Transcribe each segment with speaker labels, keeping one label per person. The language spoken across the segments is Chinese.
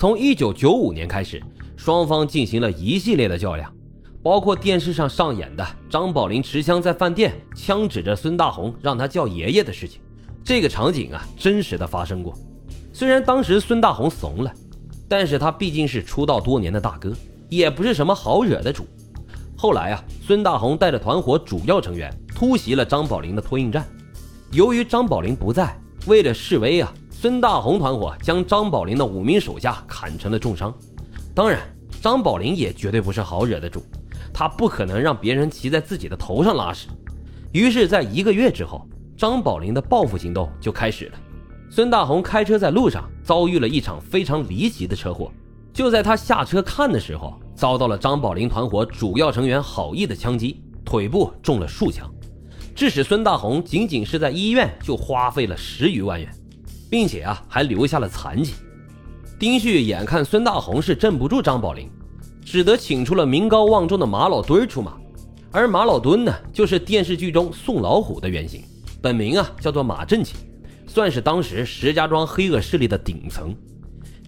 Speaker 1: 从一九九五年开始，双方进行了一系列的较量，包括电视上上演的张宝林持枪在饭店枪指着孙大红让他叫爷爷的事情。这个场景啊，真实的发生过。虽然当时孙大红怂了，但是他毕竟是出道多年的大哥，也不是什么好惹的主。后来啊，孙大红带着团伙主要成员突袭了张宝林的托运站，由于张宝林不在，为了示威啊。孙大红团伙将张宝林的五名手下砍成了重伤。当然，张宝林也绝对不是好惹的主，他不可能让别人骑在自己的头上拉屎。于是，在一个月之后，张宝林的报复行动就开始了。孙大红开车在路上遭遇了一场非常离奇的车祸，就在他下车看的时候，遭到了张宝林团伙主要成员郝毅的枪击，腿部中了数枪，致使孙大红仅仅是在医院就花费了十余万元。并且啊，还留下了残疾。丁旭眼看孙大红是镇不住张宝林，只得请出了名高望重的马老墩出马。而马老墩呢，就是电视剧中宋老虎的原型，本名啊叫做马振起，算是当时石家庄黑恶势力的顶层。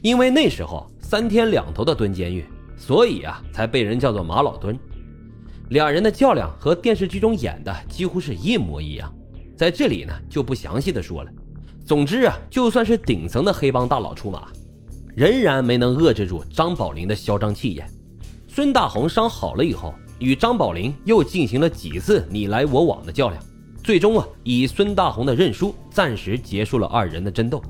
Speaker 1: 因为那时候三天两头的蹲监狱，所以啊才被人叫做马老墩。两人的较量和电视剧中演的几乎是一模一样，在这里呢就不详细的说了。总之啊，就算是顶层的黑帮大佬出马，仍然没能遏制住张宝林的嚣张气焰。孙大红伤好了以后，与张宝林又进行了几次你来我往的较量，最终啊，以孙大红的认输，暂时结束了二人的争斗。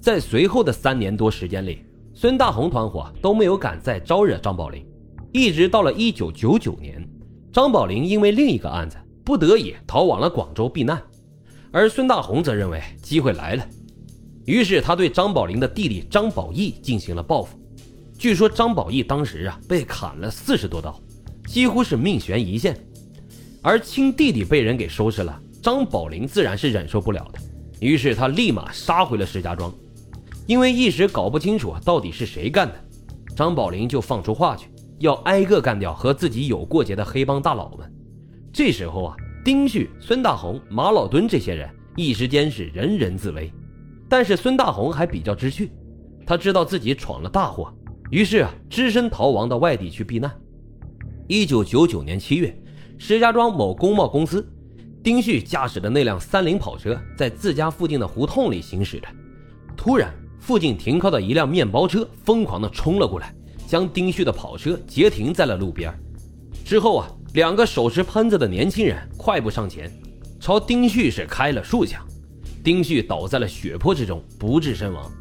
Speaker 1: 在随后的三年多时间里，孙大红团伙都没有敢再招惹张宝林，一直到了一九九九年，张宝林因为另一个案子，不得已逃往了广州避难。而孙大红则认为机会来了，于是他对张宝林的弟弟张宝义进行了报复。据说张宝义当时啊被砍了四十多刀，几乎是命悬一线。而亲弟弟被人给收拾了，张宝林自然是忍受不了的，于是他立马杀回了石家庄。因为一时搞不清楚到底是谁干的，张宝林就放出话去，要挨个干掉和自己有过节的黑帮大佬们。这时候啊。丁旭、孙大红、马老墩这些人一时间是人人自危，但是孙大红还比较知趣，他知道自己闯了大祸，于是啊，只身逃亡到外地去避难。一九九九年七月，石家庄某工贸公司，丁旭驾驶的那辆三菱跑车在自家附近的胡同里行驶着，突然，附近停靠的一辆面包车疯狂地冲了过来，将丁旭的跑车截停在了路边。之后啊。两个手持喷子的年轻人快步上前，朝丁旭是开了数枪，丁旭倒在了血泊之中，不治身亡。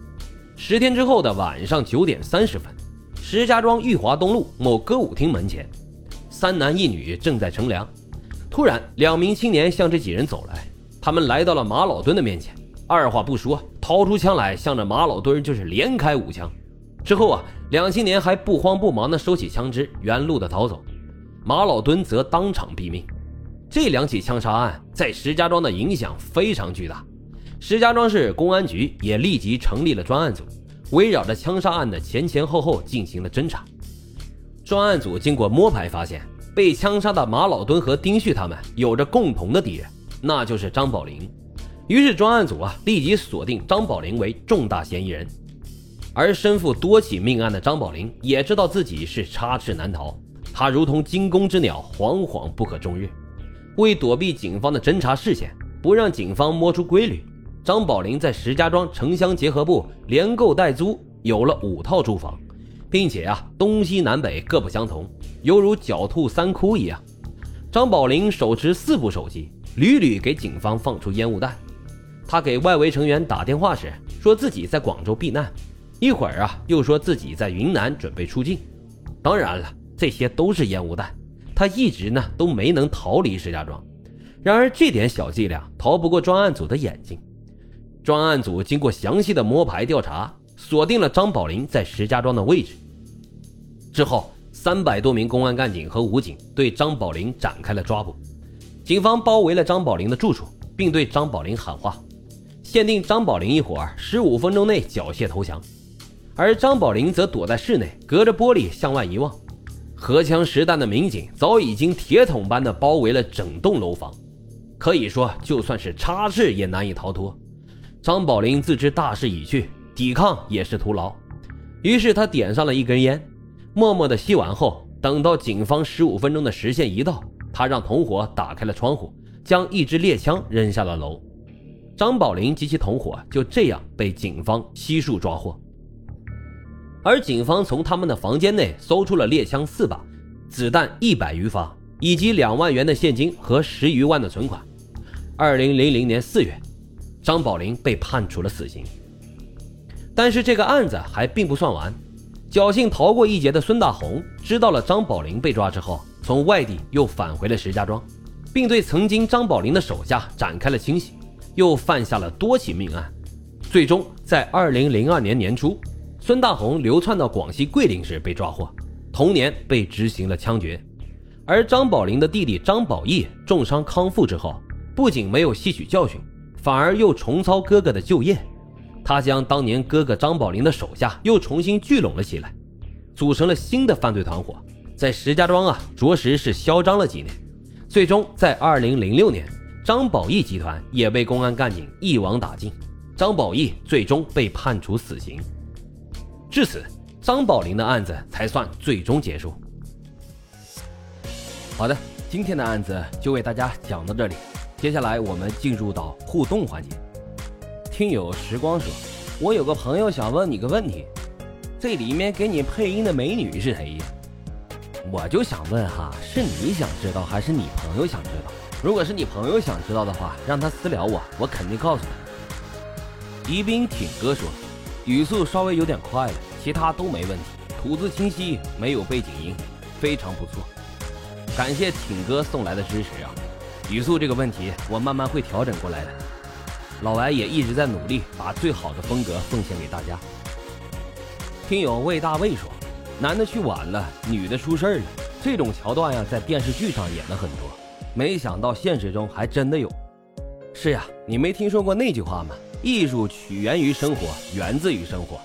Speaker 1: 十天之后的晚上九点三十分，石家庄裕华东路某歌舞厅门前，三男一女正在乘凉，突然两名青年向这几人走来，他们来到了马老墩的面前，二话不说，掏出枪来，向着马老墩就是连开五枪。之后啊，两青年还不慌不忙地收起枪支，原路的逃走。马老墩则当场毙命。这两起枪杀案在石家庄的影响非常巨大，石家庄市公安局也立即成立了专案组，围绕着枪杀案的前前后后进行了侦查。专案组经过摸排发现，被枪杀的马老墩和丁旭他们有着共同的敌人，那就是张宝林。于是专案组啊立即锁定张宝林为重大嫌疑人。而身负多起命案的张宝林也知道自己是插翅难逃。他如同惊弓之鸟，惶惶不可终日。为躲避警方的侦查视线，不让警方摸出规律，张宝林在石家庄城乡结合部连购带租有了五套住房，并且啊，东西南北各不相同，犹如狡兔三窟一样。张宝林手持四部手机，屡屡给警方放出烟雾弹。他给外围成员打电话时，说自己在广州避难，一会儿啊，又说自己在云南准备出境。当然了。这些都是烟雾弹，他一直呢都没能逃离石家庄。然而这点小伎俩逃不过专案组的眼睛。专案组经过详细的摸排调查，锁定了张宝林在石家庄的位置。之后，三百多名公安干警和武警对张宝林展开了抓捕。警方包围了张宝林的住处，并对张宝林喊话，限定张宝林一伙十五分钟内缴械投降。而张宝林则躲在室内，隔着玻璃向外一望。荷枪实弹的民警早已经铁桶般的包围了整栋楼房，可以说就算是插翅也难以逃脱。张宝林自知大势已去，抵抗也是徒劳，于是他点上了一根烟，默默的吸完后，等到警方十五分钟的时限一到，他让同伙打开了窗户，将一支猎枪扔下了楼。张宝林及其同伙就这样被警方悉数抓获。而警方从他们的房间内搜出了猎枪四把，子弹一百余发，以及两万元的现金和十余万的存款。二零零零年四月，张宝林被判处了死刑。但是这个案子还并不算完，侥幸逃过一劫的孙大红知道了张宝林被抓之后，从外地又返回了石家庄，并对曾经张宝林的手下展开了清洗，又犯下了多起命案。最终在二零零二年年初，孙大红流窜到广西桂林时被抓获，同年被执行了枪决。而张宝林的弟弟张宝义重伤康复之后，不仅没有吸取教训，反而又重操哥哥的旧业。他将当年哥哥张宝林的手下又重新聚拢了起来，组成了新的犯罪团伙，在石家庄啊，着实是嚣张了几年。最终在二零零六年，张宝义集团也被公安干警一网打尽，张宝义最终被判处死刑。至此，张宝林的案子才算最终结束。好的，今天的案子就为大家讲到这里，接下来我们进入到互动环节。听友时光说：“我有个朋友想问你个问题，这里面给你配音的美女是谁呀？”我就想问哈，是你想知道还是你朋友想知道？如果是你朋友想知道的话，让他私聊我，我肯定告诉他。宜宾挺哥说：“语速稍微有点快了，其他都没问题，吐字清晰，没有背景音，非常不错。”感谢挺哥送来的支持啊！语速这个问题，我慢慢会调整过来的。老白也一直在努力，把最好的风格奉献给大家。听友魏大卫说：“男的去晚了，女的出事儿了。”这种桥段呀，在电视剧上演了很多，没想到现实中还真的有。是呀，你没听说过那句话吗？艺术起源于生活，源自于生活。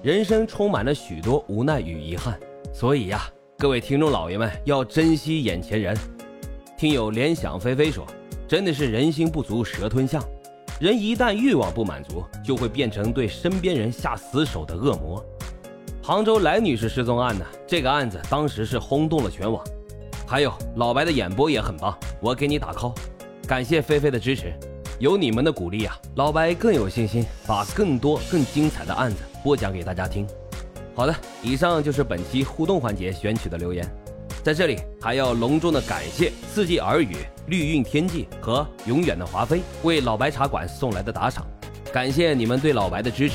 Speaker 1: 人生充满了许多无奈与遗憾，所以呀，各位听众老爷们要珍惜眼前人。听友联想飞飞说：“真的是人心不足蛇吞象。”人一旦欲望不满足，就会变成对身边人下死手的恶魔。杭州来女士失踪案呢？这个案子当时是轰动了全网。还有老白的演播也很棒，我给你打 call，感谢菲菲的支持。有你们的鼓励啊，老白更有信心把更多更精彩的案子播讲给大家听。好的，以上就是本期互动环节选取的留言。在这里还要隆重的感谢四季耳语、绿韵天际和永远的华妃为老白茶馆送来的打赏，感谢你们对老白的支持。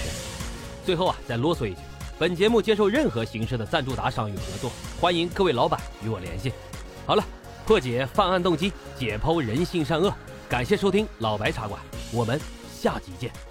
Speaker 1: 最后啊，再啰嗦一句，本节目接受任何形式的赞助打赏与合作，欢迎各位老板与我联系。好了，破解犯案动机，解剖人性善恶，感谢收听老白茶馆，我们下集见。